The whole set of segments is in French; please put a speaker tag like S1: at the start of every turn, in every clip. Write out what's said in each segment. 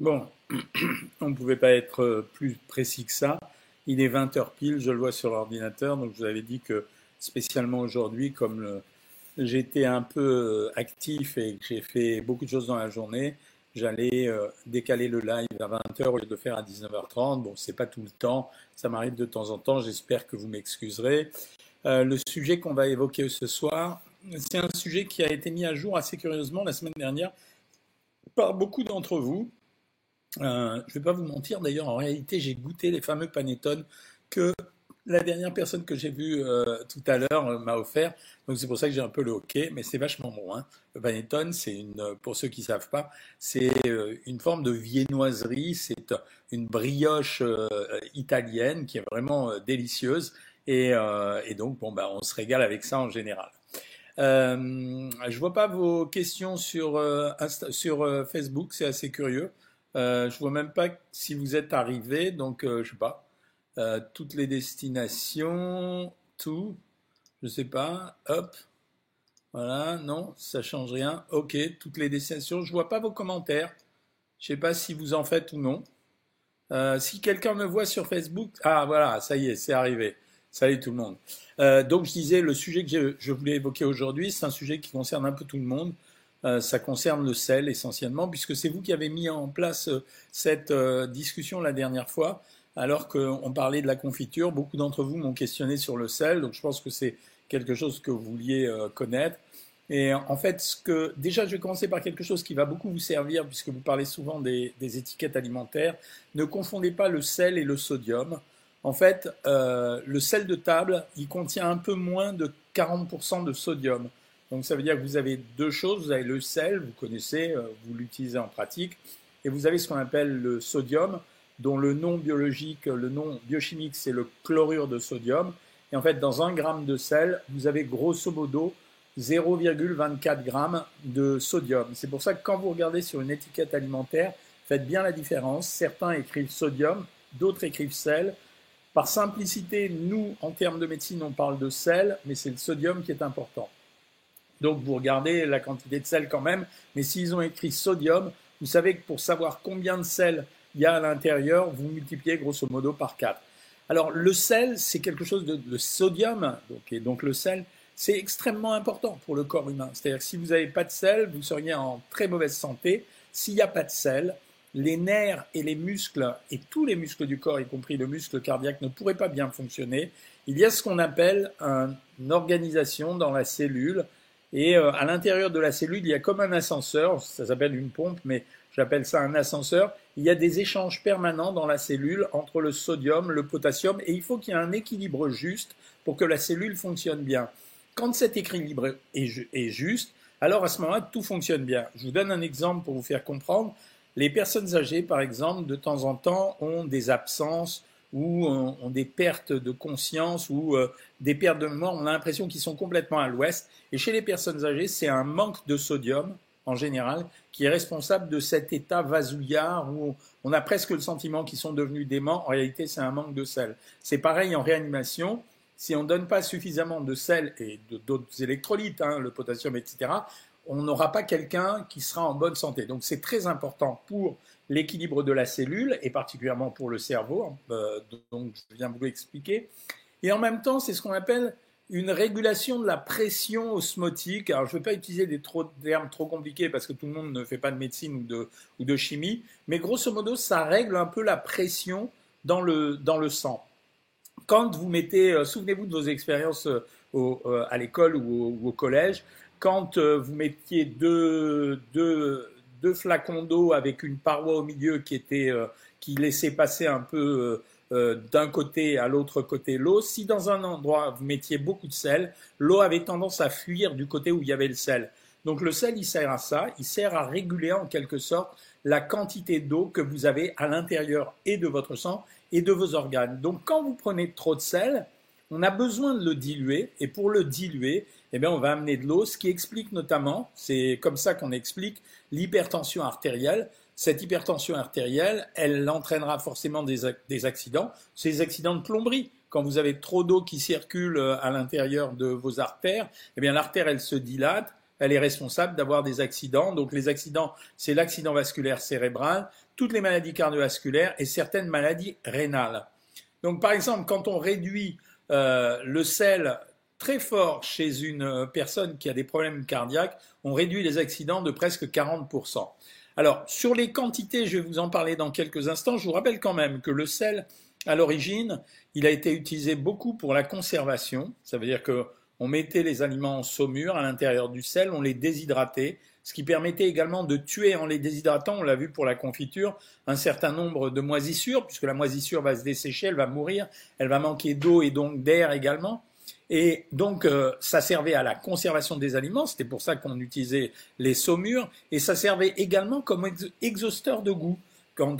S1: Bon, on ne pouvait pas être euh, plus précis que ça. Il est 20h pile, je le vois sur l'ordinateur, donc je vous avais dit que spécialement aujourd'hui, comme j'étais un peu euh, actif et que j'ai fait beaucoup de choses dans la journée, j'allais euh, décaler le live à 20h au lieu de faire à 19h30. Bon, c'est pas tout le temps, ça m'arrive de temps en temps, j'espère que vous m'excuserez. le sujet qu'on va évoquer ce soir, c'est un sujet qui a été mis à jour assez curieusement la semaine dernière par beaucoup d'entre vous. Euh, je ne vais pas vous mentir, d'ailleurs, en réalité, j'ai goûté les fameux panettone que la dernière personne que j'ai vue euh, tout à l'heure euh, m'a offert. Donc c'est pour ça que j'ai un peu le hockey, mais c'est vachement bon. Hein. Le panettone, c'est une, pour ceux qui ne savent pas, c'est une forme de viennoiserie, c'est une brioche italienne qui est vraiment délicieuse. Et, donc, bon, bah, on se régale avec ça en général. Je vois pas vos questions sur Facebook, c'est assez curieux. Euh, je vois même pas si vous êtes arrivé, donc euh, je sais pas. Euh, toutes les destinations, tout, je sais pas. Hop, voilà, non, ça change rien. Ok, toutes les destinations. Je vois pas vos commentaires. Je sais pas si vous en faites ou non. si quelqu'un me voit sur Facebook, ah voilà, ça y est, c'est arrivé. Salut tout le monde. donc je disais, le sujet que je voulais évoquer aujourd'hui, c'est un sujet qui concerne un peu tout le monde. Euh, ça concerne le sel essentiellement, puisque c'est vous qui avez mis en place euh, cette euh, discussion la dernière fois, alors qu'on parlait de la confiture. Beaucoup d'entre vous m'ont questionné sur le sel, donc je pense que c'est quelque chose que vous vouliez connaître. Et en fait, ce que, déjà, je vais commencer par quelque chose qui va beaucoup vous servir, puisque vous parlez souvent des, des étiquettes alimentaires. Ne confondez pas le sel et le sodium. En fait, le sel de table, il contient un peu moins de 40% de sodium. Donc ça veut dire que vous avez deux choses. Vous avez le sel, vous connaissez, euh, vous l'utilisez en pratique, et vous avez ce qu'on appelle le sodium, dont le nom biologique, le nom biochimique, c'est le chlorure de sodium. Et en fait, dans un gramme de sel, vous avez grosso modo 0,24 grammes de sodium. C'est pour ça que quand vous regardez sur une étiquette alimentaire, faites bien la différence. Certains écrivent sodium, d'autres écrivent sel. Par simplicité, nous, en termes de médecine, on parle de sel, mais c'est le sodium qui est important. Donc vous regardez la quantité de sel quand même, mais s'ils ont écrit sodium, vous savez que pour savoir combien de sel il y a à l'intérieur, vous multipliez grosso modo par 4. Alors le sel, c'est quelque chose de le sodium, donc, et donc le sel, c'est extrêmement important pour le corps humain. C'est-à-dire que si vous n'avez pas de sel, vous seriez en très mauvaise santé. S'il n'y a pas de sel, les nerfs et les muscles, et tous les muscles du corps, y compris le muscle cardiaque, ne pourraient pas bien fonctionner. Il y a ce qu'on appelle une organisation dans la cellule et euh, à l'intérieur de la cellule, il y a comme un ascenseur, ça s'appelle une pompe, mais j'appelle ça un ascenseur. Il y a des échanges permanents dans la cellule entre le sodium, le potassium, et il faut qu'il y ait un équilibre juste pour que la cellule fonctionne bien. Quand cet équilibre est, juste, alors à ce moment-là, tout fonctionne bien. Je vous donne un exemple pour vous faire comprendre. Les personnes âgées, par exemple, de temps en temps, ont des absences ou ont des pertes de conscience ou euh, des pertes de mémoire, on a l'impression qu'ils sont complètement à l'ouest. Et chez les personnes âgées, c'est un manque de sodium, en général, qui est responsable de cet état vasouillard où on a presque le sentiment qu'ils sont devenus déments. En réalité, c'est un manque de sel. C'est pareil en réanimation. Si on ne donne pas suffisamment de sel et d'autres électrolytes, hein, le potassium, etc., on n'aura pas quelqu'un qui sera en bonne santé. Donc c'est très important pour l'équilibre de la cellule et particulièrement pour le cerveau, hein, euh, donc je viens vous l'expliquer. Et en même temps, c'est ce qu'on appelle une régulation de la pression osmotique. Alors, je ne vais pas utiliser des termes trop compliqués parce que tout le monde ne fait pas de médecine ou de, chimie, mais grosso modo, ça règle un peu la pression dans le, dans le sang. Quand vous mettez, euh, souvenez-vous de vos expériences euh, à l'école ou, au, collège, quand vous mettiez deux, deux, deux flacons d'eau avec une paroi au milieu qui était qui laissait passer un peu euh, d'un côté à l'autre côté l'eau. Si dans un endroit vous mettiez beaucoup de sel, l'eau avait tendance à fuir du côté où il y avait le sel. Donc le sel, il sert à ça, il sert à réguler en quelque sorte la quantité d'eau que vous avez à l'intérieur et de votre sang et de vos organes. Donc quand vous prenez trop de sel, on a besoin de le diluer et pour le diluer, eh bien, on va amener de l'eau, ce qui explique notamment, c'est comme ça qu'on explique l'hypertension artérielle cette hypertension artérielle, elle entraînera forcément des, accidents. Ces accidents de plomberie, quand vous avez trop d'eau qui circule euh, à l'intérieur de vos artères, eh bien l'artère elle se dilate, elle est responsable d'avoir des accidents. Donc les accidents, c'est l'accident vasculaire cérébral, toutes les maladies cardiovasculaires et certaines maladies rénales. Donc par exemple, quand on réduit euh, le sel très fort chez une personne qui a des problèmes cardiaques, on réduit les accidents de presque 40%. Alors, sur les quantités, je vais vous en parler dans quelques instants. Je vous rappelle quand même que le sel, à l'origine, il a été utilisé beaucoup pour la conservation. Ça veut dire qu'on mettait les aliments en saumure à l'intérieur du sel, on les déshydratait, ce qui permettait également de tuer en les déshydratant, on l'a vu pour la confiture, un certain nombre de moisissures, puisque la moisissure va se dessécher, elle va mourir, elle va manquer d'eau et donc d'air également. Et donc, euh, ça servait à la conservation des aliments, c'était pour ça qu'on utilisait les saumures, et ça servait également comme exhausteur de goût.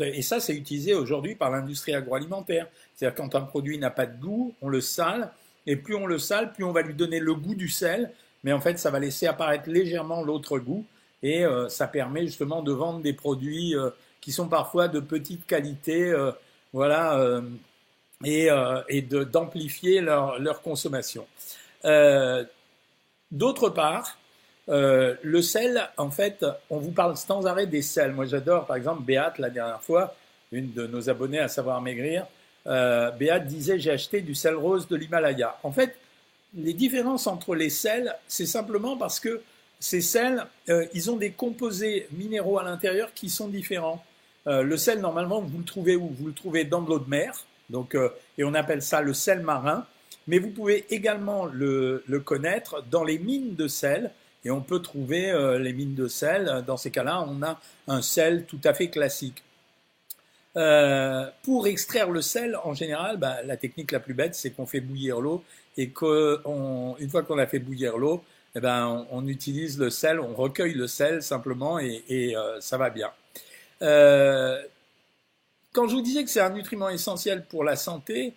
S1: et ça, c'est utilisé aujourd'hui par l'industrie agroalimentaire. C'est-à-dire quand un produit n'a pas de goût, on le sale, et plus on le sale, plus on va lui donner le goût du sel, mais en fait, ça va laisser apparaître légèrement l'autre goût, et euh, ça permet justement de vendre des produits euh, qui sont parfois de petite qualité, voilà, et, euh, d'amplifier leur, leur, consommation. Euh, D'autre part, euh, le sel, en fait, on vous parle sans arrêt des sels. Moi, j'adore, par exemple, Béate, la dernière fois, une de nos abonnés à Savoir Maigrir, euh, Béate disait J'ai acheté du sel rose de l'Himalaya. En fait, les différences entre les sels, c'est simplement parce que ces sels, ils ont des composés minéraux à l'intérieur qui sont différents. Le sel, normalement, vous le trouvez où? Vous le trouvez dans de l'eau de mer, donc, euh, et on appelle ça le sel marin. Mais vous pouvez également le, connaître dans les mines de sel. Et on peut trouver euh, les mines de sel. Dans ces cas-là, on a un sel tout à fait classique. Euh, pour extraire le sel, en général, bah, la technique la plus bête, c'est qu'on fait bouillir l'eau et qu'une fois qu'on a fait bouillir l'eau, eh ben, on, utilise le sel, on recueille le sel simplement et, ça va bien. Quand je vous disais que c'est un nutriment essentiel pour la santé,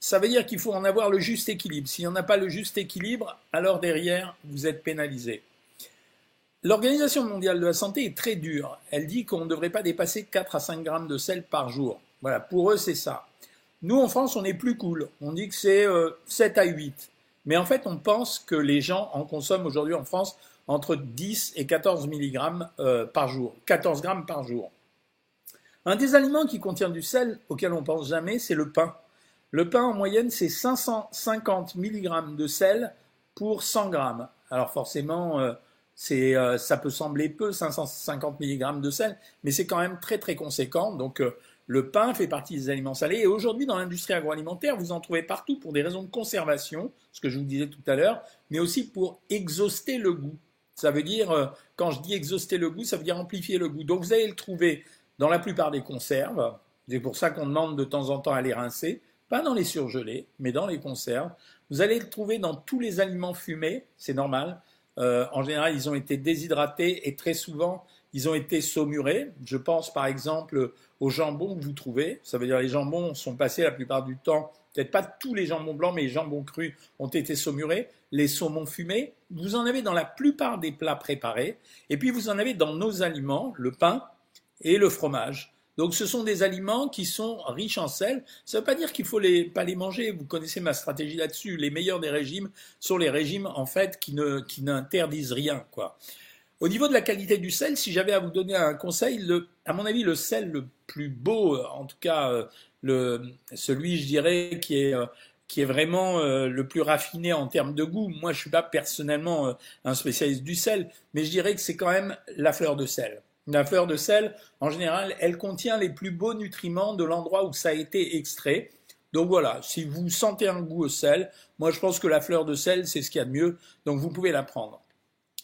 S1: ça veut dire qu'il faut en avoir le juste équilibre. S'il n'y en a pas le juste équilibre, alors derrière, vous êtes pénalisé. L'Organisation mondiale de la santé est très dure. Elle dit qu'on ne devrait pas dépasser 4 à 5 grammes de sel par jour. Voilà, pour eux, c'est ça. Nous, en France, on est plus cool. On dit que c'est 7 euh, à 8. Mais en fait, on pense que les gens en consomment aujourd'hui en France entre 10 et 14 mg euh, par jour. 14 grammes par jour. Un des aliments qui contient du sel auquel on pense jamais, c'est le pain. Le pain, en moyenne, c'est 550 mg de sel pour 100 g. Alors forcément, euh, euh, ça peut sembler peu, 550 mg de sel, mais c'est quand même très très conséquent. Donc euh, le pain fait partie des aliments salés. Et aujourd'hui, dans l'industrie agroalimentaire, vous en trouvez partout pour des raisons de conservation, ce que je vous disais tout à l'heure, mais aussi pour exhauster le goût. Ça veut dire, quand je dis exhauster le goût, ça veut dire amplifier le goût. Donc vous allez le trouver dans la plupart des conserves. C'est pour ça qu'on demande de temps en temps à les rincer, pas dans les surgelés, mais dans les conserves. Vous allez le trouver dans tous les aliments fumés, c'est normal. Euh, en général, ils ont été déshydratés et très souvent, ils ont été saumurés. Je pense par exemple aux jambons que vous trouvez. Ça veut dire les jambons sont passés la plupart du temps, peut-être pas tous les jambons blancs, mais les jambons crus ont été saumurés. Les saumons fumés, vous en avez dans la plupart des plats préparés. Et puis vous en avez dans nos aliments, le pain, et le fromage. Donc ce sont des aliments qui sont riches en sel. Ça ne veut pas dire qu'il faut les, pas les manger. Vous connaissez ma stratégie là-dessus. Les meilleurs des régimes sont les régimes en fait qui ne n'interdisent rien quoi. Au niveau de la qualité du sel, si j'avais à vous donner un conseil, à mon avis le sel le plus beau, en tout cas euh, celui je dirais qui est euh, vraiment euh, le plus raffiné en termes de goût. Moi, je suis pas personnellement un spécialiste du sel, mais je dirais que c'est quand même la fleur de sel. La fleur de sel, en général, elle contient les plus beaux nutriments de l'endroit où ça a été extrait. Donc voilà, si vous sentez un goût au sel, moi je pense que la fleur de sel, c'est ce qu'il y a de mieux, donc vous pouvez la prendre.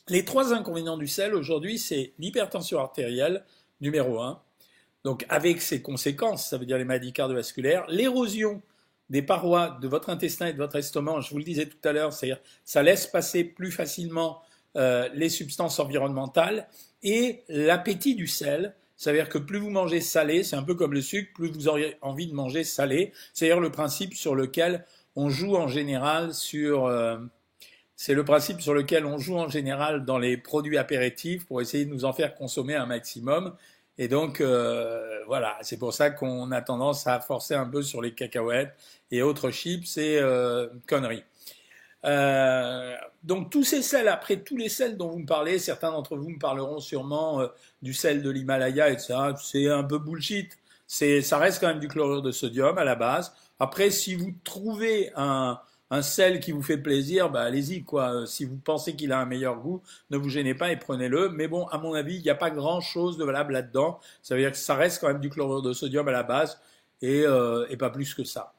S1: Les trois inconvénients du sel aujourd'hui, c'est l'hypertension artérielle, numéro un, donc avec ses conséquences, ça veut dire les maladies cardiovasculaires, l'érosion des parois de votre intestin et de votre estomac, je vous le disais tout à l'heure, c'est-à-dire ça laisse passer plus facilement euh, les substances environnementales et l'appétit du sel. C'est-à-dire que plus vous mangez salé, c'est un peu comme le sucre, plus vous aurez envie de manger salé. C'est d'ailleurs le principe sur lequel on joue en général. Euh, c'est le principe sur lequel on joue en général dans les produits apéritifs pour essayer de nous en faire consommer un maximum. Et donc, euh, voilà, c'est pour ça qu'on a tendance à forcer un peu sur les cacahuètes et autres chips et conneries. Euh, donc tous ces sels, après tous les sels dont vous me parlez, certains d'entre vous me parleront sûrement euh, du sel de l'Himalaya, etc. C'est un peu bullshit. C'est, ça reste quand même du chlorure de sodium à la base. Après, si vous trouvez un, un sel qui vous fait plaisir, bah allez-y quoi. Si vous pensez qu'il a un meilleur goût, ne vous gênez pas et prenez-le. Mais bon, à mon avis, il n'y a pas grand-chose de valable là-dedans. Ça veut dire que ça reste quand même du chlorure de sodium à la base et, euh, et pas plus que ça.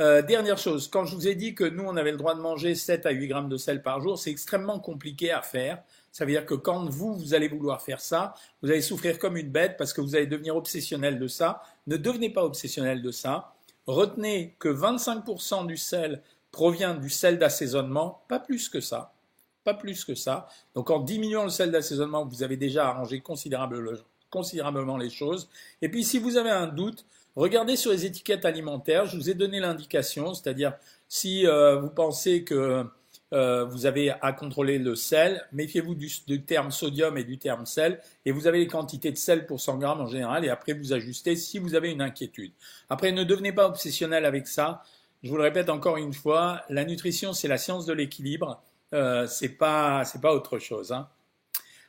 S1: Euh, dernière chose, quand je vous ai dit que nous, on avait le droit de manger 7 à 8 grammes de sel par jour, c'est extrêmement compliqué à faire. Ça veut dire que quand vous, vous allez vouloir faire ça, vous allez souffrir comme une bête parce que vous allez devenir obsessionnel de ça. Ne devenez pas obsessionnel de ça. Retenez que 25% du sel provient du sel d'assaisonnement, pas plus que ça. Pas plus que ça. Donc en diminuant le sel d'assaisonnement, vous avez déjà arrangé considérablement les choses. Et puis si vous avez un doute, Regardez sur les étiquettes alimentaires, je vous ai donné l'indication, c'est-à-dire si euh, vous pensez que euh, vous avez à contrôler le sel, méfiez-vous du, terme sodium et du terme sel, et vous avez les quantités de sel pour 100 grammes en général, et après vous ajustez si vous avez une inquiétude. Après, ne devenez pas obsessionnel avec ça. Je vous le répète encore une fois, la nutrition c'est la science de l'équilibre, euh, c'est pas pas autre chose. Hein.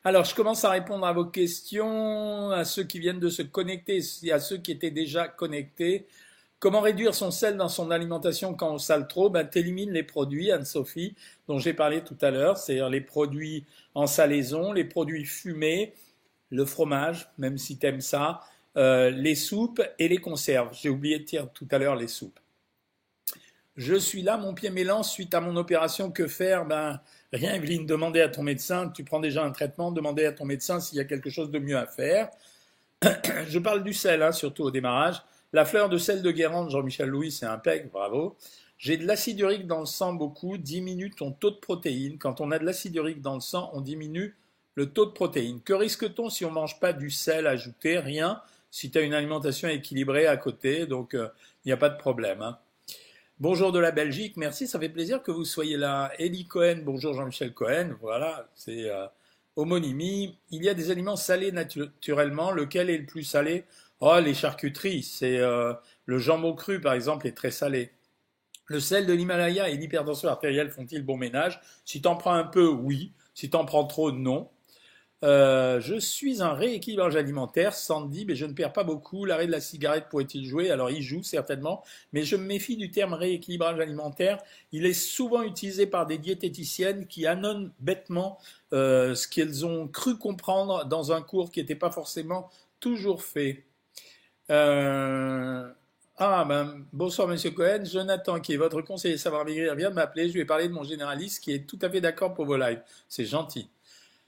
S1: Alors, je commence à répondre à vos questions, à ceux qui viennent de se connecter à ceux qui étaient déjà connectés. Comment réduire son sel dans son alimentation quand on sale trop? Ben, T'élimines les produits, Anne-Sophie, dont j'ai parlé tout à l'heure, c'est-à-dire les produits en salaison, les produits fumés, le fromage, même si tu aimes ça, euh, les soupes et les conserves. J'ai oublié de dire tout à l'heure les soupes. Je suis là, mon pied m'élance suite à mon opération. Que faire? Ben, Rien, Evelyne, demandez à ton médecin, tu prends déjà un traitement, demandez à ton médecin s'il y a quelque chose de mieux à faire. Je parle du sel, hein, surtout au démarrage. La fleur de sel de Guérande, Jean-Michel Louis, c'est un pec, bravo. J'ai de l'acide urique dans le sang beaucoup, diminue ton taux de protéines. Quand on a de l'acide urique dans le sang, on diminue le taux de protéines. Que risque-t-on si on ne mange pas du sel ajouté? Rien, si tu as une alimentation équilibrée à côté, donc il euh, n'y a pas de problème. Hein. Bonjour de la Belgique, merci, ça fait plaisir que vous soyez là. Elie Cohen, bonjour Jean-Michel Cohen, voilà, c'est euh, homonymie. Il y a des aliments salés naturellement, lequel est le plus salé? Oh, les charcuteries, c'est euh, le jambon cru par exemple est très salé. Le sel de l'Himalaya et l'hypertension artérielle font-ils bon ménage? Si t'en prends un peu, oui. Si t'en prends trop, non. Euh, je suis un rééquilibrage alimentaire, Sandy, mais je ne perds pas beaucoup. L'arrêt de la cigarette pourrait-il jouer? Alors il joue certainement, mais je me méfie du terme rééquilibrage alimentaire. Il est souvent utilisé par des diététiciennes qui annonnent bêtement euh, ce qu'elles ont cru comprendre dans un cours qui n'était pas forcément toujours fait. Euh, ah ben bonsoir Monsieur Cohen, Jonathan qui est votre conseiller savoir maigrir vient de m'appeler. Je lui ai parlé de mon généraliste qui est tout à fait d'accord pour vos lives. C'est gentil.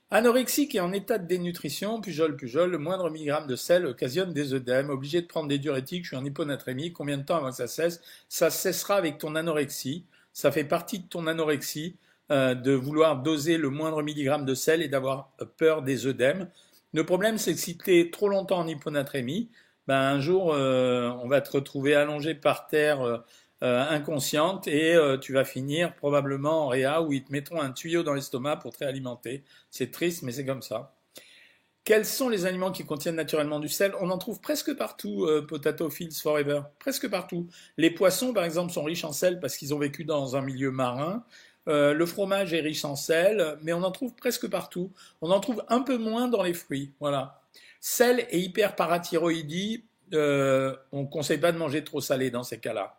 S1: Anorexique et en état de dénutrition, pujol, pujol, le moindre milligramme de sel occasionne des œdèmes, obligé de prendre des diurétiques, je suis en hyponatrémie, combien de temps avant que ça cesse? Ça cessera avec ton anorexie, ça fait partie de ton anorexie euh, de vouloir doser le moindre milligramme de sel et d'avoir peur des œdèmes. Le problème, c'est que si tu es trop longtemps en hyponatrémie, ben, un jour, euh, on va te retrouver allongé par terre euh, euh, inconsciente et euh, tu vas finir probablement en réa où ils te mettront un tuyau dans l'estomac pour te réalimenter. C'est triste, mais c'est comme ça. Quels sont les aliments qui contiennent naturellement du sel? On en trouve presque partout, euh, Potato Fields Forever, presque partout. Les poissons, par exemple, sont riches en sel parce qu'ils ont vécu dans un milieu marin. le fromage est riche en sel, mais on en trouve presque partout. On en trouve un peu moins dans les fruits. Voilà. Sel et hyperparathyroïdie, on ne conseille pas de manger trop salé dans ces cas-là.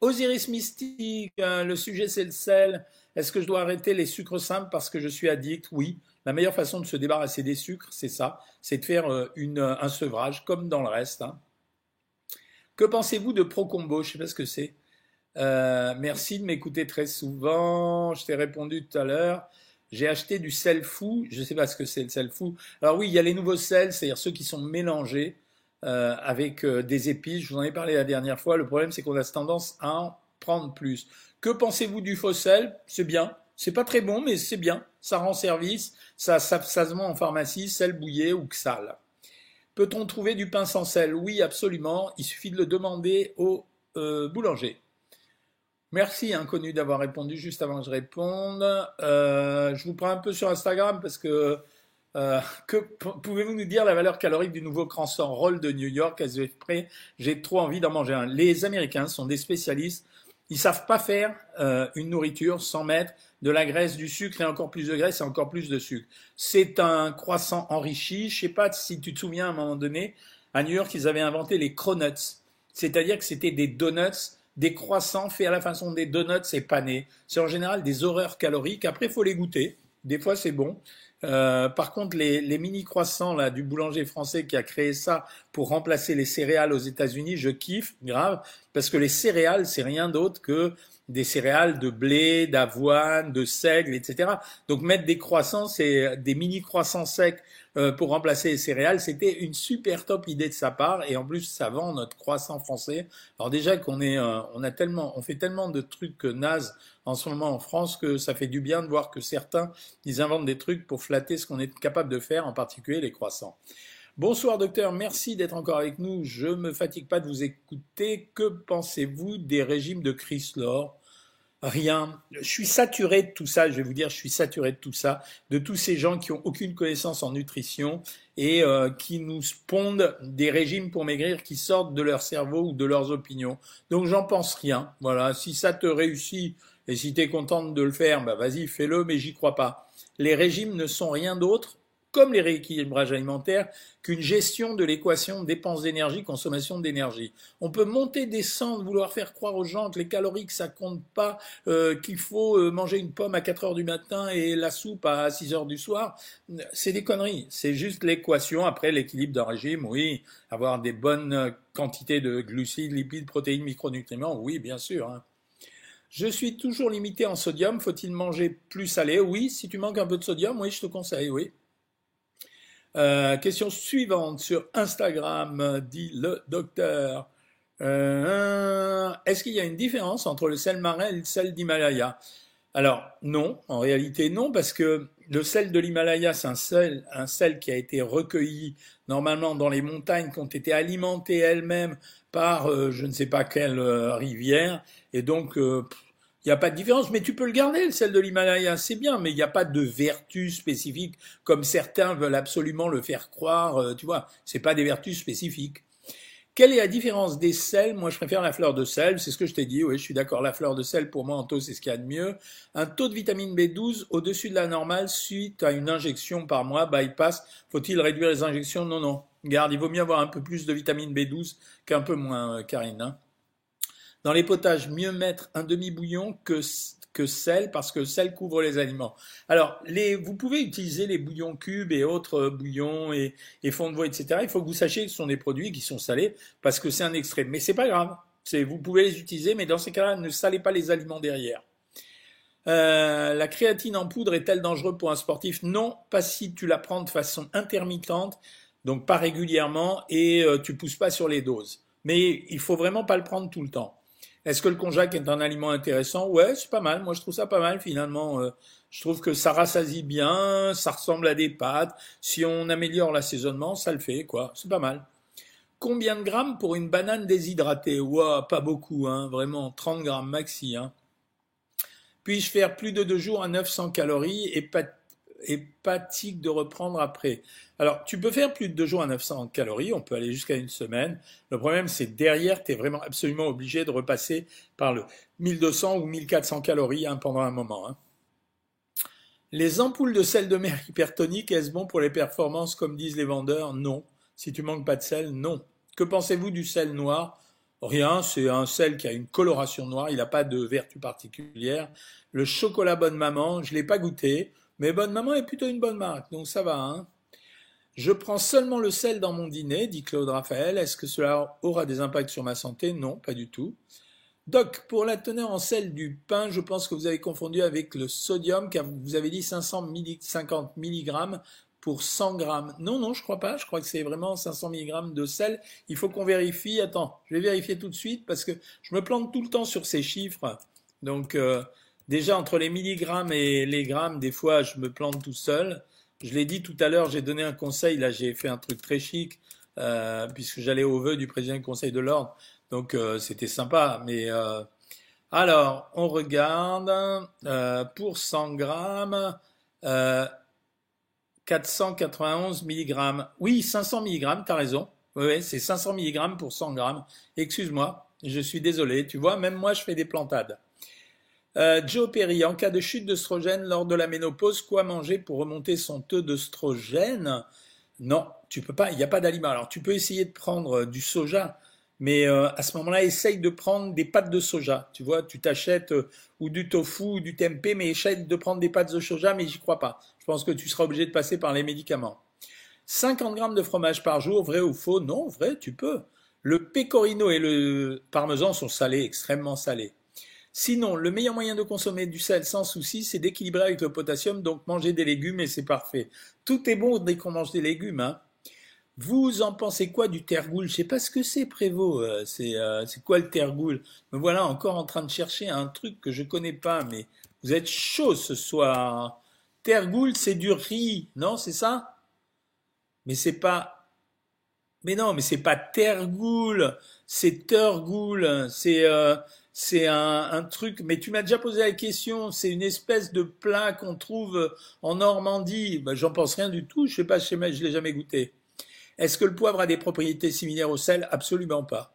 S1: Osiris mystique, hein, le sujet c'est le sel. Est-ce que je dois arrêter les sucres simples parce que je suis addict? Oui. La meilleure façon de se débarrasser des sucres, c'est ça, c'est de faire euh, une, un sevrage comme dans le reste. Hein. Que pensez-vous de Procombo? Je ne sais pas ce que c'est. Euh, merci de m'écouter très souvent. Je t'ai répondu tout à l'heure. J'ai acheté du sel fou. Je ne sais pas ce que c'est le sel fou. Alors oui, il y a les nouveaux sels, c'est-à-dire ceux qui sont mélangés. Euh, avec euh, des épices. Je vous en ai parlé la dernière fois. Le problème, c'est qu'on a tendance à en prendre plus. Que pensez-vous du faux sel C'est bien. C'est pas très bon, mais c'est bien. Ça rend service. Ça, ça, se vend en pharmacie, sel bouillé ou sale. Peut-on trouver du pain sans sel? Oui, absolument. Il suffit de le demander au euh, boulanger. Merci, inconnu, d'avoir répondu juste avant que je réponde. je vous prends un peu sur Instagram parce que euh, que pouvez-vous nous dire la valeur calorique du nouveau croissant roll de New York? À près J'ai trop envie d'en manger un. Les Américains sont des spécialistes Ils savent pas faire euh, une nourriture sans mettre de la graisse, du sucre et encore plus de graisse et encore plus de sucre. C'est un croissant enrichi. Je sais pas si tu te souviens à un moment donné, à New York, ils avaient inventé les cronuts. C'est-à-dire que c'était des donuts, des croissants faits à la façon des donuts et panés. C'est en général des horreurs caloriques. Après, il faut les goûter. Des fois, c'est bon. Euh, par contre, les, les, mini croissants là du boulanger français qui a créé ça pour remplacer les céréales aux États-Unis, je kiffe grave parce que les céréales c'est rien d'autre que des céréales de blé, d'avoine, de seigle, etc. Donc mettre des croissants, c'est des mini croissants secs euh, pour remplacer les céréales, c'était une super top idée de sa part et en plus ça vend notre croissant français. Alors déjà qu'on est, euh, on a tellement, on fait tellement de trucs nazes en ce moment en France que ça fait du bien de voir que certains ils inventent des trucs pour flatter ce qu'on est capable de faire, en particulier les croissants. Bonsoir docteur, merci d'être encore avec nous. Je me fatigue pas de vous écouter. Que pensez-vous des régimes de Chris Lore Rien. Je suis saturé de tout ça, je vais vous dire, je suis saturé de tout ça, de tous ces gens qui ont aucune connaissance en nutrition et euh, qui nous pondent des régimes pour maigrir qui sortent de leur cerveau ou de leurs opinions. Donc j'en pense rien. Voilà, si ça te réussit et si tu es contente de le faire, bah vas-y, fais-le, mais j'y crois pas. Les régimes ne sont rien d'autre comme les rééquilibrages alimentaires, qu'une gestion de l'équation dépense d'énergie, consommation d'énergie. On peut monter, descendre, vouloir faire croire aux gens que les calories, que ça compte pas, euh, qu'il faut euh, manger une pomme à 4 heures du matin et la soupe à 6 heures du soir. C'est des conneries. C'est juste l'équation. Après, l'équilibre d'un régime, oui. Avoir des bonnes quantités de glucides, lipides, protéines, micronutriments, oui, bien sûr. Hein. Je suis toujours limité en sodium. Faut-il manger plus salé? Oui, si tu manques un peu de sodium, oui, je te conseille, oui. Euh, question suivante sur Instagram, dit le docteur. Euh, est-ce qu'il y a une différence entre le sel marin et le sel d'Himalaya? Alors non, en réalité non, parce que le sel de l'Himalaya, c'est un sel, un sel qui a été recueilli normalement dans les montagnes, qui ont été alimentées elles-mêmes par euh, je ne sais pas quelle rivière, et donc il n'y a pas de différence, mais tu peux le garder, le sel de l'Himalaya, c'est bien, mais il n'y a pas de vertu spécifique, comme certains veulent absolument le faire croire, euh, tu vois, c'est pas des vertus spécifiques. Quelle est la différence des sels? Moi, je préfère la fleur de sel, c'est ce que je t'ai dit, oui, je suis d'accord, la fleur de sel, pour moi, en taux, c'est ce qu'il y a de mieux. Un taux de vitamine B12 au-dessus de la normale suite à une injection par mois, bypass, faut-il réduire les injections? Non, non, garde, il vaut mieux avoir un peu plus de vitamine B12 qu'un peu moins, euh, Karine. Hein. Dans les potages, mieux mettre un demi-bouillon que, que sel parce que sel couvre les aliments. Alors, vous pouvez utiliser les bouillons cubes et autres bouillons et, fonds de veau, etc. Il faut que vous sachiez que ce sont des produits qui sont salés parce que c'est un extrait. Mais c'est pas grave. Vous pouvez les utiliser, mais dans ces cas-là, ne salez pas les aliments derrière. Euh, la créatine en poudre est-elle dangereuse pour un sportif? Non, pas si tu la prends de façon intermittente, donc pas régulièrement, et euh, tu pousses pas sur les doses. Mais il faut vraiment pas le prendre tout le temps. Est-ce que le konjac est un aliment intéressant? Ouais, c'est pas mal. Moi, je trouve ça pas mal finalement. Euh, je trouve que ça rassasie bien, ça ressemble à des pâtes. Si on améliore l'assaisonnement, ça le fait, quoi. C'est pas mal. Combien de grammes pour une banane déshydratée? Ouah, pas beaucoup, hein. Vraiment, 30 grammes maxi, hein. Puis-je faire plus de deux jours à 900 calories et pas hépatique de reprendre après. Alors, tu peux faire plus de deux jours à 900 calories, on peut aller jusqu'à une semaine. Le problème, c'est derrière, tu es vraiment absolument obligé de repasser par le 1200 ou 1400 calories hein, pendant un moment. Hein. Les ampoules de sel de mer hypertonique, est-ce bon pour les performances comme disent les vendeurs? Non. Si tu manques pas de sel, non. Que pensez-vous du sel noir? Rien, c'est un sel qui a une coloration noire, il n'a pas de vertu particulière. Le chocolat bonne maman, je ne l'ai pas goûté. Mais bonne maman est plutôt une bonne marque, donc ça va. Hein je prends seulement le sel dans mon dîner, dit Claude Raphaël. Est-ce que cela aura des impacts sur ma santé? Non, pas du tout. Doc, pour la teneur en sel du pain, je pense que vous avez confondu avec le sodium, car vous avez dit 550 mg pour 100 grammes. Non, non, je crois pas. Je crois que c'est vraiment 500 mg de sel. Il faut qu'on vérifie. Attends, je vais vérifier tout de suite parce que je me plante tout le temps sur ces chiffres. Donc, euh, Déjà, entre les milligrammes et les grammes, des fois, je me plante tout seul. Je l'ai dit tout à l'heure, j'ai donné un conseil. Là, j'ai fait un truc très chic, euh, puisque j'allais au vœu du président du Conseil de l'Ordre. Donc, euh, c'était sympa. Mais euh, alors, on regarde. pour 100 grammes, 491 milligrammes. Oui, 500 milligrammes, t'as raison. Oui, c'est 500 milligrammes pour 100 grammes. Excuse-moi. Je suis désolé, tu vois, même moi je fais des plantades. Euh, Joe Perry, en cas de chute d'œstrogène lors de la ménopause, quoi manger pour remonter son taux d'œstrogène Non, tu peux pas, il n'y a pas d'aliment. Alors tu peux essayer de prendre euh, du soja, mais euh, à ce moment-là, essaye de prendre des pâtes de soja. Tu vois, tu t'achètes ou du tofu ou du tempeh, mais essaye de prendre des pâtes de soja, mais j'y crois pas. Je pense que tu seras obligé de passer par les médicaments. 50 grammes de fromage par jour, vrai ou faux? Non, vrai, tu peux. Le pecorino et le parmesan sont salés, extrêmement salés. Sinon, le meilleur moyen de consommer du sel sans souci, c'est d'équilibrer avec le potassium, donc manger des légumes et c'est parfait. Tout est bon dès qu'on mange des légumes. Hein. Vous en pensez quoi du tergoul Je sais pas ce que c'est, Prévost. Euh, euh, c'est quoi le tergoul Me voilà encore en train de chercher un truc que je connais pas, mais vous êtes chaud ce soir. Tergoul, c'est du riz, non C'est ça? Mais c'est pas mais non, mais c'est pas tergoul, c'est tergoul, c'est euh, c'est un, truc. Mais tu m'as déjà posé la question. C'est une espèce de plat qu'on trouve en Normandie. Ben, J'en pense rien du tout. Je sais pas, je, je l'ai jamais goûté. Est-ce que le poivre a des propriétés similaires au sel? Absolument pas.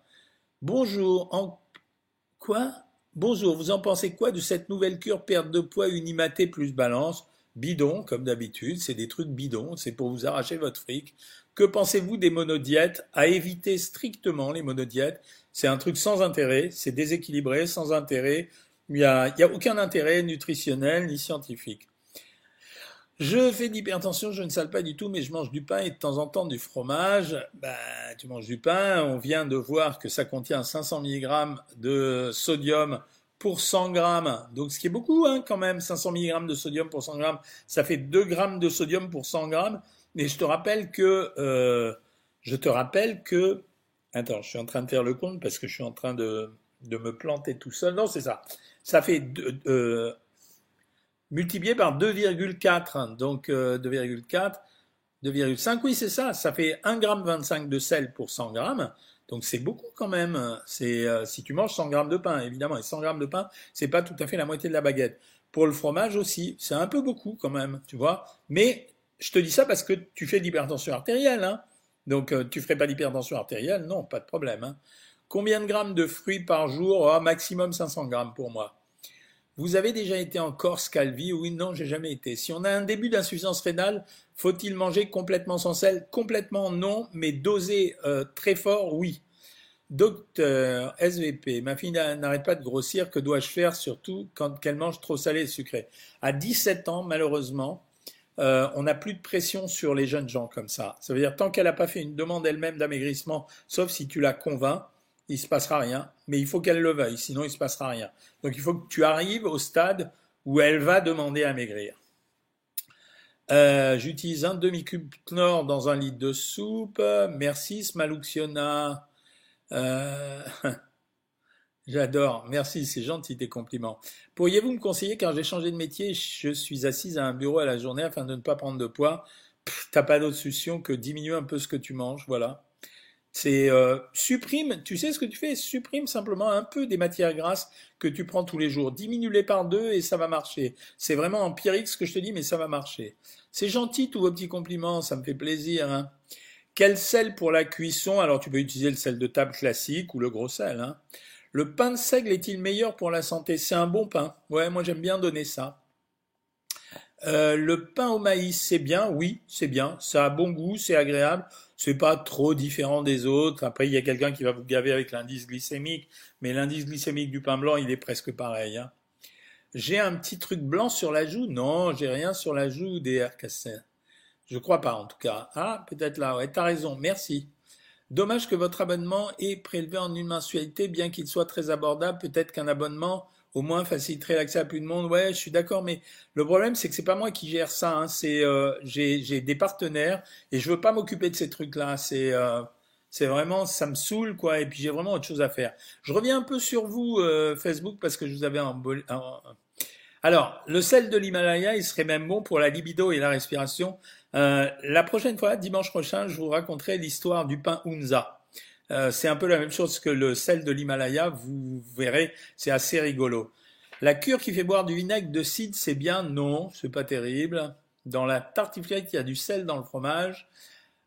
S1: Bonjour. En quoi? Bonjour. Vous en pensez quoi de cette nouvelle cure perte de poids unimaté plus balance? Bidon, comme d'habitude. C'est des trucs bidons. C'est pour vous arracher votre fric. Que pensez-vous des monodiètes À éviter strictement les monodiètes? C'est un truc sans intérêt, c'est déséquilibré, sans intérêt. Il n'y a, aucun intérêt nutritionnel ni scientifique. Je fais de l'hypertension, je ne sale pas du tout, mais je mange du pain et de temps en temps du fromage. Ben, tu manges du pain, on vient de voir que ça contient 500 mg de sodium pour 100 grammes. Donc, ce qui est beaucoup, hein, quand même, 500 mg de sodium pour 100 grammes. Ça fait 2 grammes de sodium pour 100 grammes. Mais je te rappelle que, euh, je te rappelle que, attends, je suis en train de faire le compte parce que je suis en train de, de me planter tout seul. Non, c'est ça. Ça fait euh, multiplié par 2,4. Donc, 2,4, 2,5. Oui, c'est ça. Ça fait 1,25 g de sel pour 100 grammes. Donc c'est beaucoup quand même. C'est euh, si tu manges 100 grammes de pain, évidemment, et 100 grammes de pain, c'est pas tout à fait la moitié de la baguette. Pour le fromage aussi, c'est un peu beaucoup quand même, tu vois. Mais je te dis ça parce que tu fais de l'hypertension artérielle. Hein. Donc, tu euh, tu ferais pas d'hypertension artérielle Non, pas de problème. Hein. Combien de grammes de fruits par jour? Oh, Maximum 500 grammes pour moi. Vous avez déjà été en Corse, Calvi? Oui, non, j'ai jamais été. Si on a un début d'insuffisance rénale, faut-il manger complètement sans sel? Complètement non, mais doser euh, très fort, oui. Docteur SVP, ma fille n'arrête pas de grossir, que dois-je faire surtout quand elle mange trop salé et sucré? À 17 ans, malheureusement, euh, on n'a plus de pression sur les jeunes gens comme ça. Ça veut dire tant qu'elle n'a pas fait une demande elle-même d'amaigrissement, sauf si tu la convaincs, il se passera rien. Mais il faut qu'elle le veuille, sinon il se passera rien. Donc il faut que tu arrives au stade où elle va demander à maigrir. Euh, j'utilise un demi-cube Knorr dans un litre de soupe. Merci Smaluxiona. Euh, J'adore, merci, c'est gentil tes compliments. Pourriez-vous me conseiller, car j'ai changé de métier, je suis assise à un bureau à la journée afin de ne pas prendre de poids. T'as pas d'autre solution que diminuer un peu ce que tu manges, voilà. C'est euh, supprime, tu sais ce que tu fais? Supprime simplement un peu des matières grasses que tu prends tous les jours. Diminue-les par deux et ça va marcher. C'est vraiment empirique ce que je te dis, mais ça va marcher. C'est gentil tous vos petits compliments, ça me fait plaisir. Hein. Quel sel pour la cuisson? Alors tu peux utiliser le sel de table classique ou le gros sel. Hein. Le pain de seigle est-il meilleur pour la santé? C'est un bon pain. Ouais, moi j'aime bien donner ça. Euh, le pain au maïs, c'est bien, oui, c'est bien. Ça a bon goût, c'est agréable. C'est pas trop différent des autres. Après, il y a quelqu'un qui va vous gaver avec l'indice glycémique, mais l'indice glycémique du pain blanc, il est presque pareil. Hein. J'ai un petit truc blanc sur la joue? Non, j'ai rien sur la joue des RKC. Je crois pas, en tout cas. Ah, peut-être là. Ouais, t'as raison. Merci. Dommage que votre abonnement est prélevé en une mensualité, bien qu'il soit très abordable. Peut-être qu'un abonnement au moins faciliterait l'accès à plus de monde. Ouais, je suis d'accord, mais le problème c'est que c'est pas moi qui gère ça. Hein. C'est euh, j'ai des partenaires et je veux pas m'occuper de ces trucs-là. C'est euh, c'est vraiment ça me saoule quoi. Et puis j'ai vraiment autre chose à faire. Je reviens un peu sur vous euh, Facebook parce que je vous avais en, alors le sel de l'Himalaya, il serait même bon pour la libido et la respiration. Euh, la prochaine fois, dimanche prochain, je vous raconterai l'histoire du pain Unza. Euh, c'est un peu la même chose que le sel de l'Himalaya, vous verrez, c'est assez rigolo. La cure qui fait boire du vinaigre de cidre, c'est bien Non, c'est pas terrible. Dans la tartiflette, il y a du sel dans le fromage.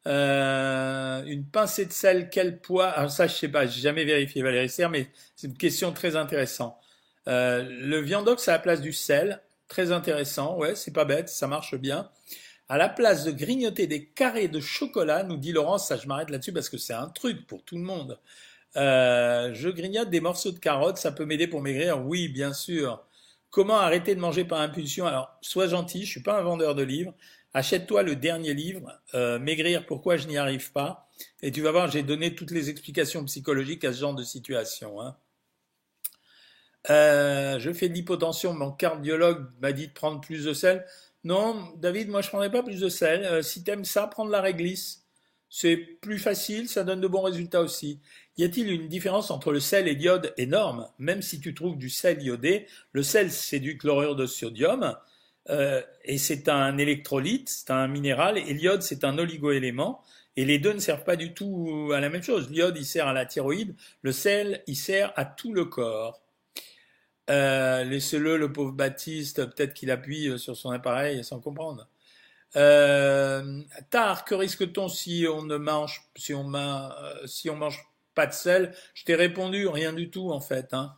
S1: Euh, une pincée de sel, quel poids? Alors ça, je sais pas, j'ai jamais vérifié Valérie Serre, mais c'est une question très intéressante. Le viandox à la place du sel, très intéressant, ouais, c'est pas bête, ça marche bien. À la place de grignoter des carrés de chocolat, nous dit Laurence, ça je m'arrête là-dessus parce que c'est un truc pour tout le monde. Euh, je grignote des morceaux de carottes, ça peut m'aider pour maigrir Oui, bien sûr. Comment arrêter de manger par impulsion? Alors, sois gentil, je suis pas un vendeur de livres. Achète-toi le dernier livre, euh, Maigrir, pourquoi je n'y arrive pas? Et tu vas voir, j'ai donné toutes les explications psychologiques à ce genre de situation. Hein. Euh, je fais de l'hypotension, mon cardiologue m'a dit de prendre plus de sel. Non, David, moi je prendrais pas plus de sel. Euh, si tu aimes ça, prends de la réglisse. C'est plus facile, ça donne de bons résultats aussi. Y a-t-il une différence entre le sel et l'iode énorme? Même si tu trouves du sel iodé, le sel c'est du chlorure de sodium euh, et c'est un électrolyte, c'est un minéral, et l'iode c'est un oligoélément. Et les deux ne servent pas du tout à la même chose. L'iode, il sert à la thyroïde, le sel, il sert à tout le corps. Euh, Laissez-le, le pauvre Baptiste, peut-être qu'il appuie euh, sur son appareil sans comprendre. Euh, tard, que risque-t-on si on ne mange, si on, euh, si on mange pas de sel? Je t'ai répondu, rien du tout en fait. Hein.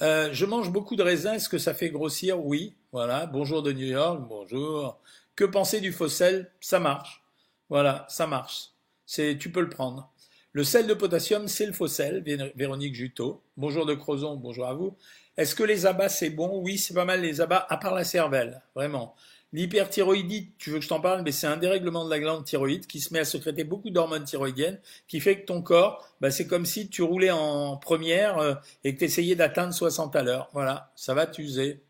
S1: Euh, je mange beaucoup de raisins, est-ce que ça fait grossir? Oui, voilà. Bonjour de New York, bonjour. Que penser du faux sel? Ça marche. Voilà, ça marche. C'est, tu peux le prendre. Le sel de potassium, c'est le faux sel, Véronique Juteau. Bonjour de Crozon, bonjour à vous. Est-ce que les abats, c'est bon? Oui, c'est pas mal les abats, à part la cervelle, vraiment. L'hyperthyroïdite, tu veux que je t'en parle, mais c'est un dérèglement de la glande thyroïde qui se met à secréter beaucoup d'hormones thyroïdiennes, qui fait que ton corps, bah, c'est comme si tu roulais en première euh, et que tu essayais d'atteindre 60 à l'heure. Voilà, ça va t'user.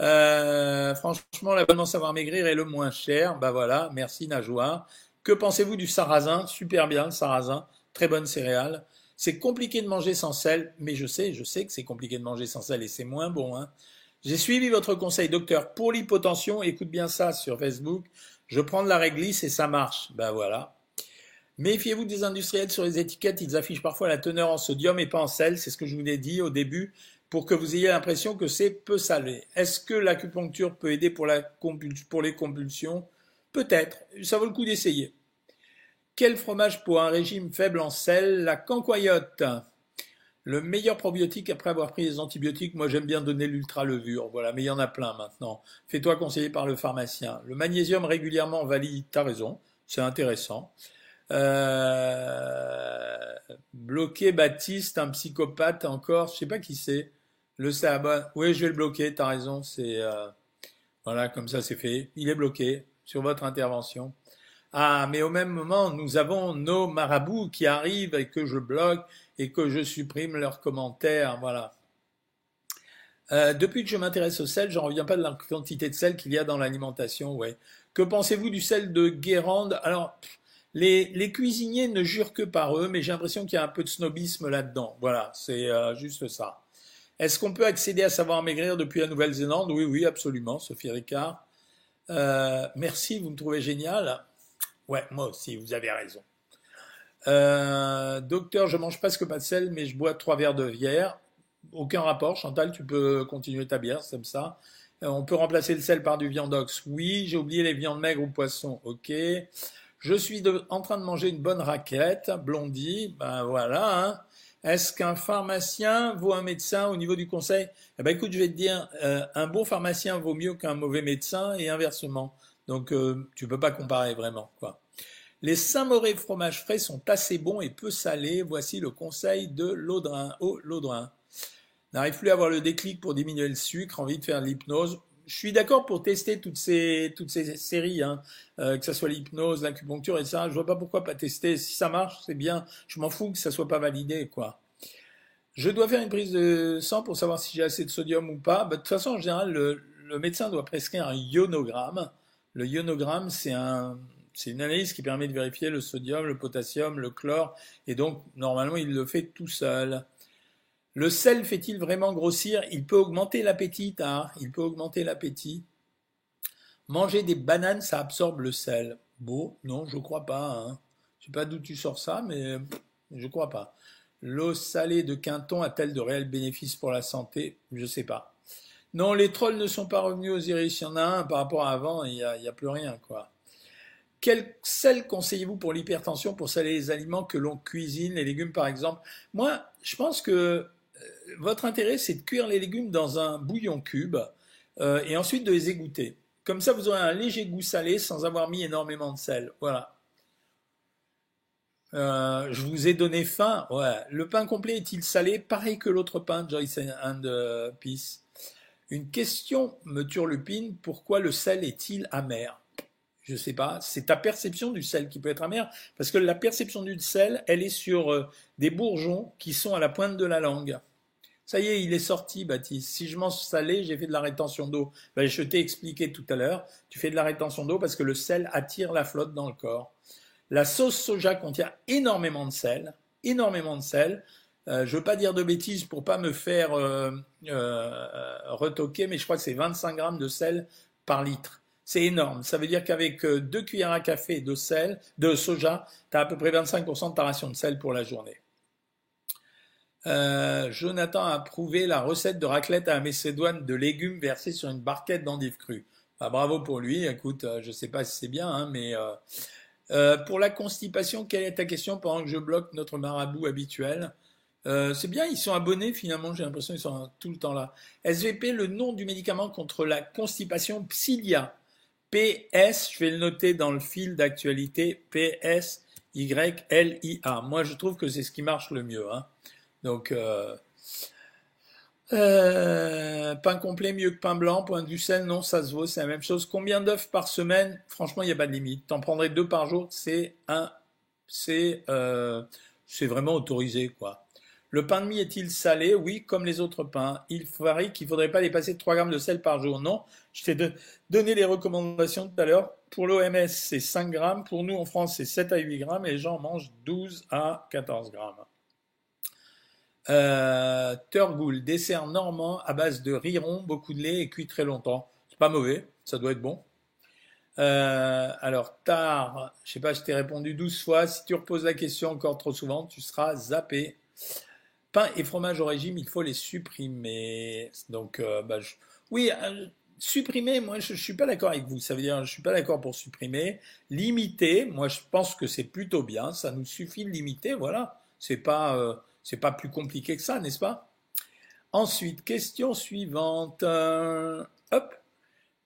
S1: Euh, franchement, l'abonnement Savoir Maigrir est le moins cher. Bah voilà, merci Najwa. Que pensez-vous du sarrasin? Super bien sarrasin, très bonne céréale. C'est compliqué de manger sans sel, mais je sais, je sais que c'est compliqué de manger sans sel et c'est moins bon. Hein. J'ai suivi votre conseil, docteur, pour l'hypotension. Écoute bien ça sur Facebook. Je prends de la réglisse et ça marche. Ben voilà. Méfiez-vous des industriels sur les étiquettes. Ils affichent parfois la teneur en sodium et pas en sel. C'est ce que je vous ai dit au début pour que vous ayez l'impression que c'est peu salé. Est-ce que l'acupuncture peut aider pour les compulsions? Peut-être, ça vaut le coup d'essayer. Quel fromage pour un régime faible en sel La cancoyote? Le meilleur probiotique après avoir pris les antibiotiques, moi j'aime bien donner l'ultra-levure, voilà, mais il y en a plein maintenant. Fais-toi conseiller par le pharmacien. Le magnésium régulièrement valide, t'as raison, c'est intéressant. Euh... Bloquer Baptiste, un psychopathe encore, je sais pas qui c'est. Le sabbat, oui je vais le bloquer, t'as raison, c'est... Euh... Voilà, comme ça c'est fait. Il est bloqué sur votre intervention. Ah, mais au même moment, nous avons nos marabouts qui arrivent et que je bloque et que je supprime leurs commentaires. Voilà. Euh, depuis que je m'intéresse au sel, j'en reviens pas de la quantité de sel qu'il y a dans l'alimentation. Ouais. Que pensez-vous du sel de Guérande? Alors, les, les, cuisiniers ne jurent que par eux, mais j'ai l'impression qu'il y a un peu de snobisme là-dedans. Voilà, c'est euh, juste ça. Est-ce qu'on peut accéder à savoir maigrir depuis la Nouvelle-Zélande? Oui, oui, absolument, Sophie Ricard. Euh, merci, vous me trouvez génial. Ouais, moi aussi, vous avez raison. Euh, docteur, je mange presque pas de sel, mais je bois trois verres de bière. Aucun rapport. Chantal, tu peux continuer ta bière, c'est comme ça. Euh, on peut remplacer le sel par du viandox. Oui, j'ai oublié les viandes maigres ou poissons. Ok. Je suis en train de manger une bonne raquette, blondie. Ben voilà. Hein. Est-ce qu'un pharmacien vaut un médecin au niveau du conseil? Eh ben écoute, je vais te dire, euh, un bon pharmacien vaut mieux qu'un mauvais médecin et inversement. Donc euh, tu peux pas comparer vraiment. Les Saint-Mauré fromages frais sont assez bons et peu salés. Voici le conseil de Laudrin. Oh, Laudrin. N'arrive plus à avoir le déclic pour diminuer le sucre, envie de faire l'hypnose. Je suis d'accord pour tester toutes ces, toutes ces séries, hein. euh, que ce soit l'hypnose, l'acupuncture et ça. Je vois pas pourquoi pas tester. Si ça marche, c'est bien. Je m'en fous que ça soit pas validé, quoi. Je dois faire une prise de sang pour savoir si j'ai assez de sodium ou pas. Bah, de toute façon, en général, le, médecin doit prescrire un ionogramme. Le ionogramme, c'est un, c'est une analyse qui permet de vérifier le sodium, le potassium, le chlore, et donc normalement il le fait tout seul. Le sel fait-il vraiment grossir? Il peut augmenter l'appétit, tard. il peut augmenter l'appétit. Manger des bananes, ça absorbe le sel. Bon, non, je crois pas. Hein. Je sais pas d'où tu sors ça, mais je crois pas. L'eau salée de Quinton a-t-elle de réels bénéfices pour la santé? Je sais pas. Non, les trolls ne sont pas revenus aux iris. Il y en a un par rapport à avant, il n'y a, a, plus rien, quel sel conseillez-vous pour l'hypertension, pour saler les aliments que l'on cuisine, les légumes par exemple? Moi, je pense que votre intérêt, c'est de cuire les légumes dans un bouillon cube euh, et ensuite de les égoutter. Comme ça, vous aurez un léger goût salé sans avoir mis énormément de sel. Voilà. Euh, je vous ai donné faim. Le pain complet est-il salé? Pareil que l'autre pain, Joyce and Peace. Une question me turlupine. Pourquoi le sel est-il amer? Je ne sais pas, c'est ta perception du sel qui peut être amer, parce que la perception du sel, elle est sur euh, des bourgeons qui sont à la pointe de la langue. Ça y est, il est sorti, Baptiste. Si je mange salé, j'ai fait de la rétention d'eau. Ben, je t'ai expliqué tout à l'heure, tu fais de la rétention d'eau parce que le sel attire la flotte dans le corps. La sauce soja contient énormément de sel, énormément de sel. Euh, je veux pas dire de bêtises pour pas me faire euh, euh, retoquer, mais je crois que c'est 25 grammes de sel par litre. C'est énorme. Ça veut dire qu'avec euh, deux cuillères à café de sel, de soja, tu as à peu près 25% de ta ration de sel pour la journée. Euh, Jonathan a prouvé la recette de raclette à la Mécédoine de légumes versés sur une barquette d'endives crues. Bah, bravo pour lui. Écoute, euh, je ne sais pas si c'est bien, hein, mais pour la constipation, quelle est ta question pendant que je bloque notre marabout habituel? C'est bien, ils sont abonnés finalement. J'ai l'impression qu'ils sont tout le temps là. SVP, le nom du médicament contre la constipation, Psyllia. PS, je vais le noter dans le fil d'actualité, P-S-Y-L-I-A. Moi, je trouve que c'est ce qui marche le mieux. Hein. Donc, euh, euh, pain complet mieux que pain blanc, point du sel, non, ça se vaut, c'est la même chose. Combien d'œufs par semaine? Franchement, il n'y a pas de limite. T'en prendrais deux par jour, c'est un, c'est, euh, c'est vraiment autorisé, quoi. Le pain de mie est-il salé? Oui, comme les autres pains. Il varie qu'il ne faudrait pas dépasser 3 grammes de sel par jour. Non, je t'ai donné les recommandations tout à l'heure. Pour l'OMS, c'est 5 grammes. Pour nous, en France, c'est 7 à 8 grammes. Et les gens mangent 12 à 14 grammes. Euh, dessert normand à base de riz rond, beaucoup de lait et cuit très longtemps. C'est pas mauvais, ça doit être bon. Euh, alors, tard, je sais pas, je t'ai répondu 12 fois. Si tu reposes la question encore trop souvent, tu seras zappé. Pain et fromage au régime, il faut les supprimer. Donc, euh, bah, oui, euh, supprimer, moi, je ne suis pas d'accord avec vous. Ça veut dire, je suis pas d'accord pour supprimer. Limiter, moi, je pense que c'est plutôt bien. Ça nous suffit de limiter, voilà. C'est pas, c'est pas plus compliqué que ça, n'est-ce pas? Ensuite, question suivante. hop.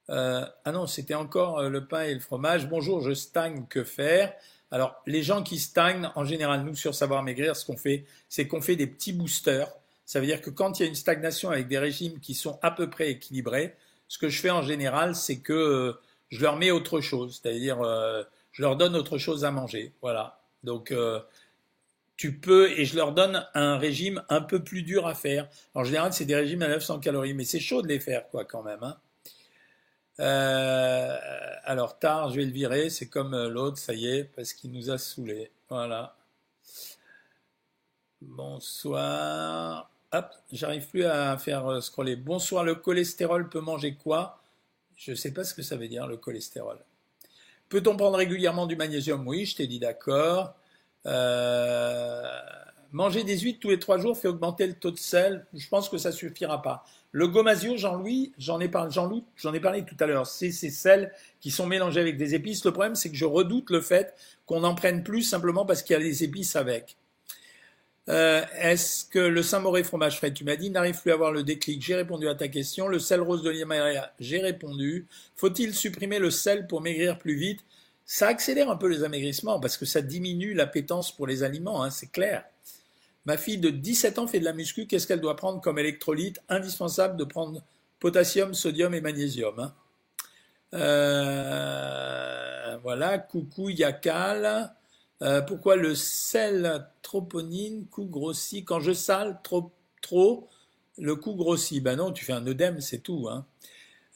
S1: ah non, c'était encore le pain et le fromage. Bonjour, je stagne, que faire? Alors, les gens qui stagnent, en général, nous, sur Savoir Maigrir, ce qu'on fait, c'est qu'on fait des petits boosters. Ça veut dire que quand il y a une stagnation avec des régimes qui sont à peu près équilibrés, ce que je fais en général, c'est que euh, je leur mets autre chose, c'est-à-dire euh, je leur donne autre chose à manger. Voilà. Donc, euh, tu peux, et je leur donne un régime un peu plus dur à faire. En général, c'est des régimes à 900 calories, mais c'est chaud de les faire, quoi, quand même. Hein. Euh, alors tard, je vais le virer, c'est comme euh, l'autre, ça y est, parce qu'il nous a saoulés. Voilà. Bonsoir. Hop, j'arrive plus à faire euh, scroller. Bonsoir, le cholestérol peut manger quoi? Je ne sais pas ce que ça veut dire, le cholestérol. Peut-on prendre régulièrement du magnésium? Oui, je t'ai dit d'accord. Manger des huîtres tous les trois jours fait augmenter le taux de sel. Je pense que ça suffira pas. Le gomasio, Jean-Louis, j'en ai parlé, tout à l'heure. C'est ces sels qui sont mélangés avec des épices. Le problème, c'est que je redoute le fait qu'on en prenne plus simplement parce qu'il y a des épices avec. Euh, est-ce que le Saint-Mauré fromage frais, tu m'as dit, n'arrive plus à avoir le déclic J'ai répondu à ta question. Le sel rose de l'Himalaya, j'ai répondu. Faut-il supprimer le sel pour maigrir plus vite? Ça accélère un peu les amaigrissements parce que ça diminue l'appétence pour les aliments, hein, c'est clair. Ma fille de 17 ans fait de la muscu, qu'est-ce qu'elle doit prendre comme électrolyte Indispensable de prendre potassium, sodium et magnésium. Hein. Euh, voilà, coucou Yakal. Euh, pourquoi le sel troponine, coup grossit Quand je sale trop, trop le coup grossit. Ben non, tu fais un œdème, c'est tout. Hein.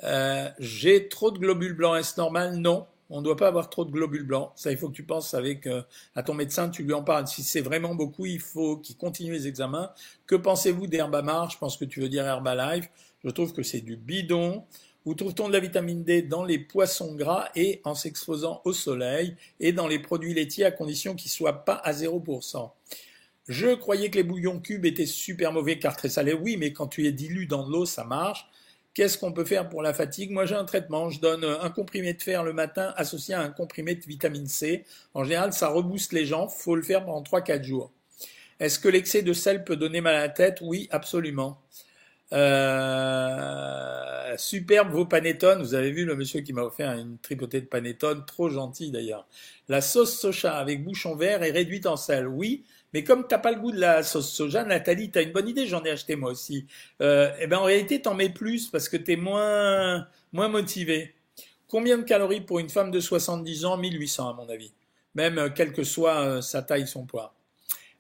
S1: Euh, j'ai trop de globules blancs, est-ce normal? Non. On ne doit pas avoir trop de globules blancs. Ça, il faut que tu penses avec euh, à ton médecin, tu lui en parles. Si c'est vraiment beaucoup, il faut qu'il continue les examens. Que pensez-vous d'Herbamar Je pense que tu veux dire Herbalife. Je trouve que c'est du bidon. Où trouve-t-on de la vitamine D Dans les poissons gras et en s'exposant au soleil et dans les produits laitiers à condition qu'ils ne soient pas à 0%. Je croyais que les bouillons cubes étaient super mauvais car très salés. Oui, mais quand tu es dilu dans l'eau, ça marche. Qu'est-ce qu'on peut faire pour la fatigue? Moi, j'ai un traitement. Je donne un comprimé de fer le matin associé à un comprimé de vitamine C. En général, ça rebooste les jambes. faut le faire pendant 3-4 jours. Est-ce que l'excès de sel peut donner mal à la tête? Oui, absolument. Euh, superbe vos panettone. Vous avez vu le monsieur qui m'a offert une tripotée de panettone, trop gentil d'ailleurs. La sauce soja avec bouchon vert est réduite en sel. Oui, mais comme t'as pas le goût de la sauce soja, Nathalie, t'as une bonne idée, j'en ai acheté moi aussi. Euh, eh ben en réalité, t'en mets plus parce que t'es moins moins motivé. Combien de calories pour une femme de 70 ans? 1800 à mon avis. Même euh, quelle que soit euh, sa taille, son poids.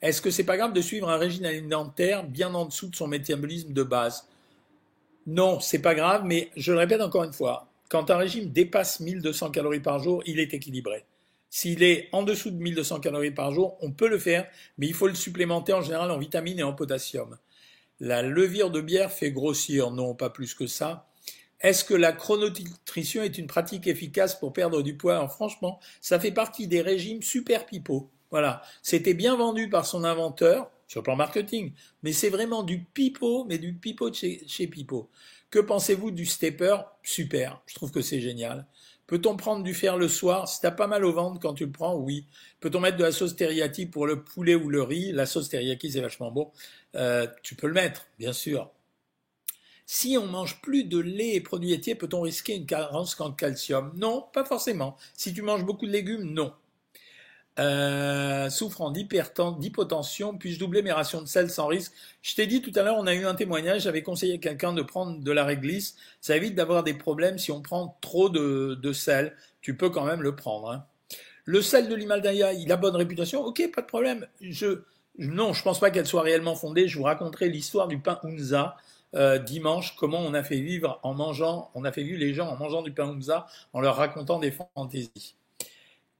S1: Est-ce que c'est pas grave de suivre un régime alimentaire bien en dessous de son métabolisme de base? Non, c'est pas grave, mais je le répète encore une fois, quand un régime dépasse 1200 calories par jour, il est équilibré. S'il est en dessous de 1200 calories par jour, on peut le faire, mais il faut le supplémenter en général en vitamines et en potassium. La levure de bière fait grossir, non, pas plus que ça. Est-ce que la chrononutrition est une pratique efficace pour perdre du poids? Franchement, ça fait partie des régimes super pipeaux. Voilà. C'était bien vendu par son inventeur sur le plan marketing, mais c'est vraiment du pipeau, mais du pipeau de chez, chez Pipeau. Que pensez-vous du stepper? Super. Je trouve que c'est génial. Peut-on prendre du fer le soir? Si t'as pas mal au ventre quand tu le prends, oui. Peut-on mettre de la sauce teriyaki pour le poulet ou le riz? La sauce teriyaki, c'est vachement bon. Euh, tu peux le mettre, bien sûr. Si on mange plus de lait et produits laitiers, peut-on risquer une carence en calcium? Non, pas forcément. Si tu manges beaucoup de légumes, non. Euh, souffrant d'hypotension, puis-je doubler mes rations de sel sans risque? Je t'ai dit tout à l'heure, on a eu un témoignage, j'avais conseillé à quelqu'un de prendre de la réglisse. Ça évite d'avoir des problèmes si on prend trop de, sel. Tu peux quand même le prendre. Hein. Le sel de l'Himalaya, il a bonne réputation Ok, pas de problème. Je, non, je pense pas qu'elle soit réellement fondée. Je vous raconterai l'histoire du pain Unza. Euh, dimanche, comment on a fait vivre en mangeant, on a fait vivre les gens en mangeant du pain Unza, en leur racontant des fantaisies.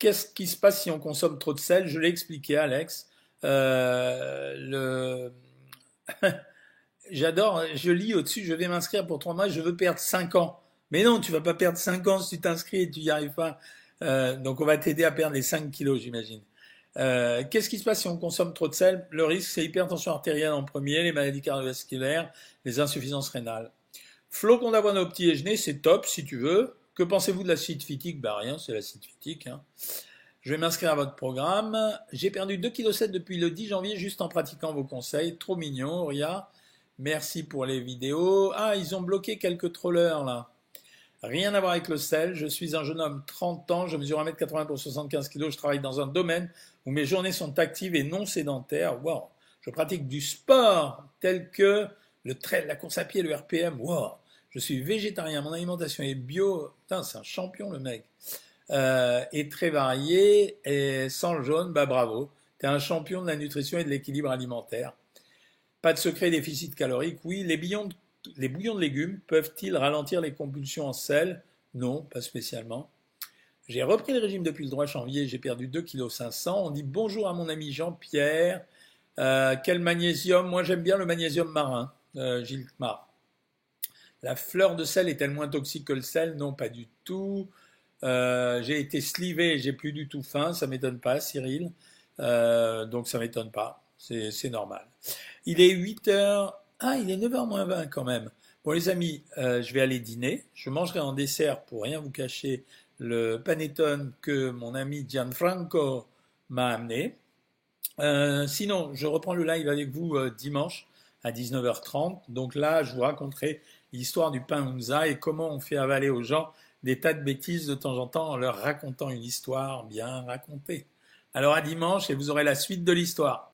S1: Qu'est-ce qui se passe si on consomme trop de sel? Je l'ai expliqué, Alex. Euh. J'adore, je lis au-dessus, je vais m'inscrire pour trois mois, je veux perdre 5 ans. Mais non, tu vas pas perdre 5 ans si tu t'inscris et tu n'y arrives pas. Euh, donc on va t'aider à perdre les 5 kilos, j'imagine. Euh, Qu'est-ce qui se passe si on consomme trop de sel? Le risque, c'est hypertension artérielle en premier, les maladies cardiovasculaires, les insuffisances rénales. Flocon d'avoine au petit déjeuner, c'est top si tu veux. Que pensez-vous de l'acide phytique? Bah rien, c'est l'acide phytique. Hein. Je vais m'inscrire à votre programme. J'ai perdu 2,7 kg depuis le 10 janvier juste en pratiquant vos conseils. Trop mignon, Ria. Merci pour les vidéos. Ah, ils ont bloqué quelques trollers là. Rien à voir avec le sel. Je suis un jeune homme, 30 ans, je mesure 1m80 pour 75 kg. Je travaille dans un domaine où mes journées sont actives et non sédentaires. Wow. Je pratique du sport tel que la course à pied, le RPM. Wow. Je suis végétarien, mon alimentation est bio. Putain, c'est un champion le mec. Euh, et très varié et sans le jaune, bah bravo. Tu es un champion de la nutrition et de l'équilibre alimentaire. Pas de secret déficit calorique. Oui, les, bouillons de, légumes peuvent-ils ralentir les compulsions en sel? Non, pas spécialement. J'ai repris le régime depuis le droit janvier, j'ai perdu 2,5 kg. On dit bonjour à mon ami Jean-Pierre. Euh, quel magnésium? Moi j'aime bien le magnésium marin, euh, Gilles Mar. La fleur de sel est-elle moins toxique que le sel Non, pas du tout. Euh, j'ai été slivé, j'ai plus du tout faim, ça m'étonne pas, Cyril. Euh, donc ça m'étonne pas, c'est normal. Il est 8h, ah il est 9h moins 20 quand même. Bon les amis, euh, je vais aller dîner. Je mangerai en dessert, pour rien vous cacher, le panettone que mon ami Gianfranco m'a amené. sinon, je reprends le live avec vous dimanche à 19h30. Donc là, je vous raconterai l'histoire du pain Unza et comment on fait avaler aux gens des tas de bêtises de temps en temps en leur racontant une histoire bien racontée. Alors à dimanche et vous aurez la suite de l'histoire.